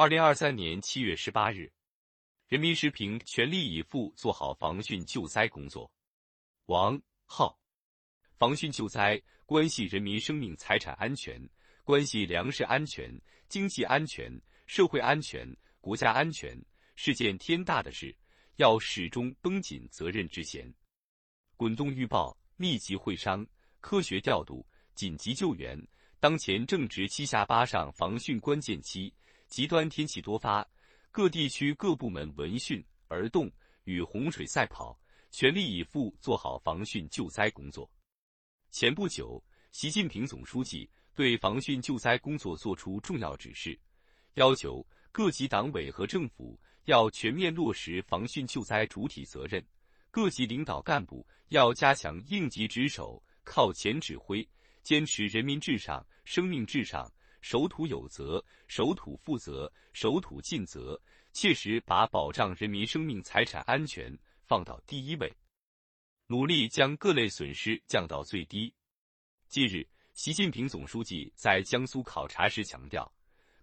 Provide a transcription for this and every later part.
二零二三年七月十八日，人民时评全力以赴做好防汛救灾工作。王浩，防汛救灾关系人民生命财产安全，关系粮食安全、经济安全、社会安全、国家安全，是件天大的事，要始终绷紧责任之弦，滚动预报，密集会商，科学调度，紧急救援。当前正值七下八上防汛关键期。极端天气多发，各地区各部门闻讯而动，与洪水赛跑，全力以赴做好防汛救灾工作。前不久，习近平总书记对防汛救灾工作作出重要指示，要求各级党委和政府要全面落实防汛救灾主体责任，各级领导干部要加强应急值守、靠前指挥，坚持人民至上、生命至上。守土有责，守土负责，守土尽责，切实把保障人民生命财产安全放到第一位，努力将各类损失降到最低。近日，习近平总书记在江苏考察时强调，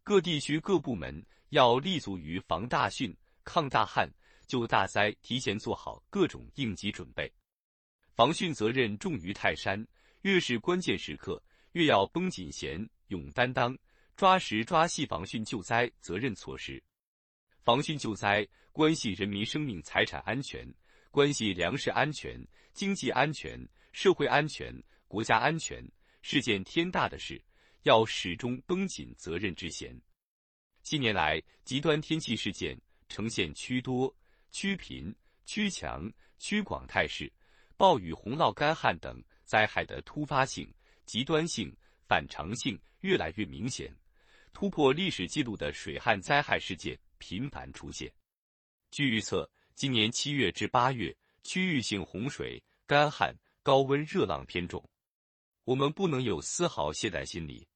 各地区各部门要立足于防大汛、抗大旱、救大灾，提前做好各种应急准备。防汛责任重于泰山，越是关键时刻，越要绷紧弦。勇担当，抓实抓细防汛救灾责任措施。防汛救灾关系人民生命财产安全，关系粮食安全、经济安全、社会安全、国家安全，是件天大的事，要始终绷紧责任之弦。近年来，极端天气事件呈现趋多、趋频、趋强、趋广态势，暴雨、洪涝、干旱等灾害的突发性、极端性。反常性越来越明显，突破历史记录的水旱灾害事件频繁出现。据预测，今年七月至八月，区域性洪水、干旱、高温热浪偏重。我们不能有丝毫懈怠心理，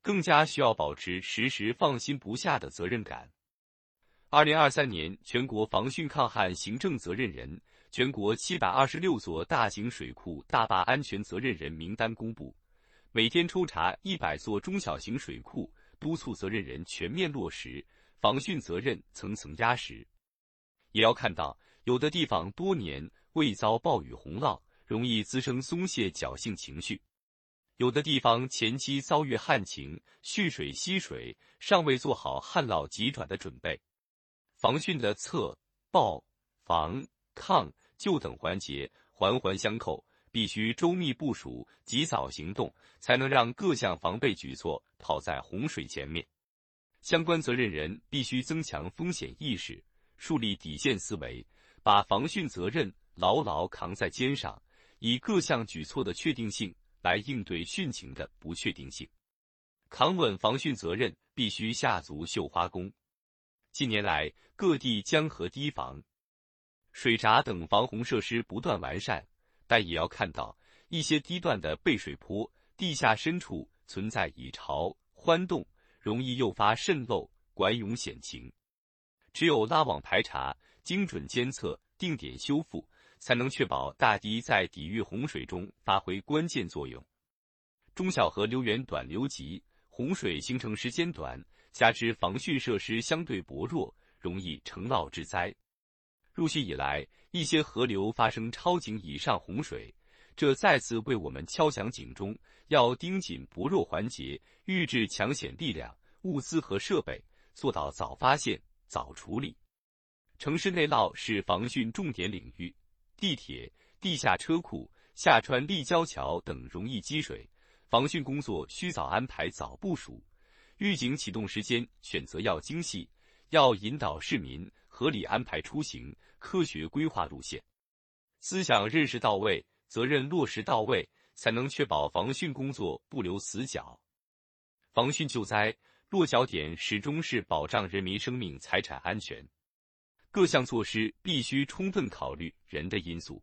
更加需要保持时时放心不下的责任感。二零二三年全国防汛抗旱行政责任人、全国七百二十六座大型水库大坝安全责任人名单公布。每天抽查一百座中小型水库，督促责任人全面落实防汛责任，层层压实。也要看到，有的地方多年未遭暴雨洪涝，容易滋生松懈侥幸情绪；有的地方前期遭遇旱情，蓄水吸水，尚未做好旱涝急转的准备。防汛的测、报、防、抗、救等环节环环相扣。必须周密部署、及早行动，才能让各项防备举措跑在洪水前面。相关责任人必须增强风险意识，树立底线思维，把防汛责任牢牢扛在肩上，以各项举措的确定性来应对汛情的不确定性。扛稳防汛责任，必须下足绣花功。近年来，各地江河堤防、水闸等防洪设施不断完善。但也要看到一些低段的背水坡、地下深处存在蚁巢、獾洞，容易诱发渗漏、管涌险情。只有拉网排查、精准监测、定点修复，才能确保大堤在抵御洪水中发挥关键作用。中小河流源短流急，洪水形成时间短，加之防汛设施相对薄弱，容易成涝致灾。入汛以来，一些河流发生超警以上洪水，这再次为我们敲响警钟，要盯紧薄弱环节，预置抢险力量、物资和设备，做到早发现、早处理。城市内涝是防汛重点领域，地铁、地下车库、下穿立交桥等容易积水，防汛工作需早安排、早部署，预警启动时间选择要精细，要引导市民。合理安排出行，科学规划路线，思想认识到位，责任落实到位，才能确保防汛工作不留死角。防汛救灾落脚点始终是保障人民生命财产安全，各项措施必须充分考虑人的因素。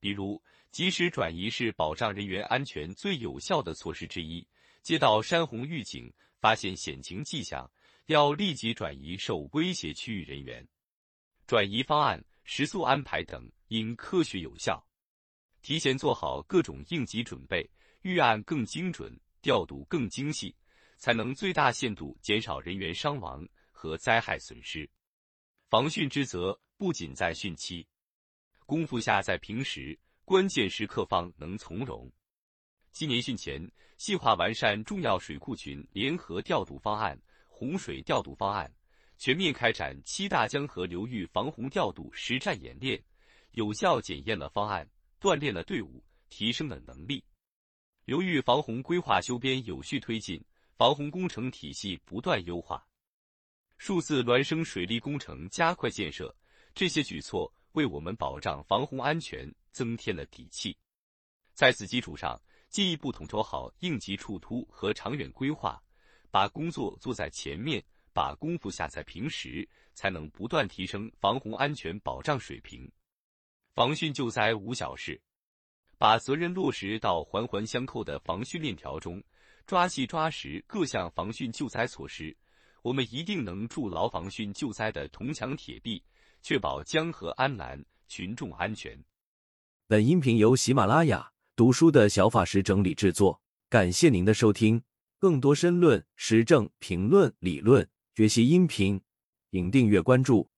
比如，及时转移是保障人员安全最有效的措施之一。接到山洪预警，发现险情迹象。要立即转移受威胁区域人员，转移方案、食宿安排等应科学有效，提前做好各种应急准备，预案更精准，调度更精细，才能最大限度减少人员伤亡，和灾害损失。防汛之责不仅在汛期，功夫下在平时，关键时刻方能从容。今年汛前，细化完善重要水库群联合调度方案、洪水调度方案，全面开展七大江河流域防洪调度实战演练，有效检验了方案，锻炼了队伍，提升了能力。流域防洪规划修编有序推进，防洪工程体系不断优化，数字孪生水利工程加快建设，这些举措为我们保障防洪安全增添了底气。在此基础上，进一步统筹好应急处突和长远规划，把工作做在前面，把功夫下在平时，才能不断提升防洪安全保障水平。防汛救灾无小事，把责任落实到环环相扣的防汛链条中，抓细抓实各项防汛救灾措施，我们一定能筑牢防汛救灾的铜墙铁壁，确保江河安澜，群众安全。本音频由喜马拉雅。读书的小法师整理制作，感谢您的收听。更多申论、时政评论、理论学习音频，请订阅关注。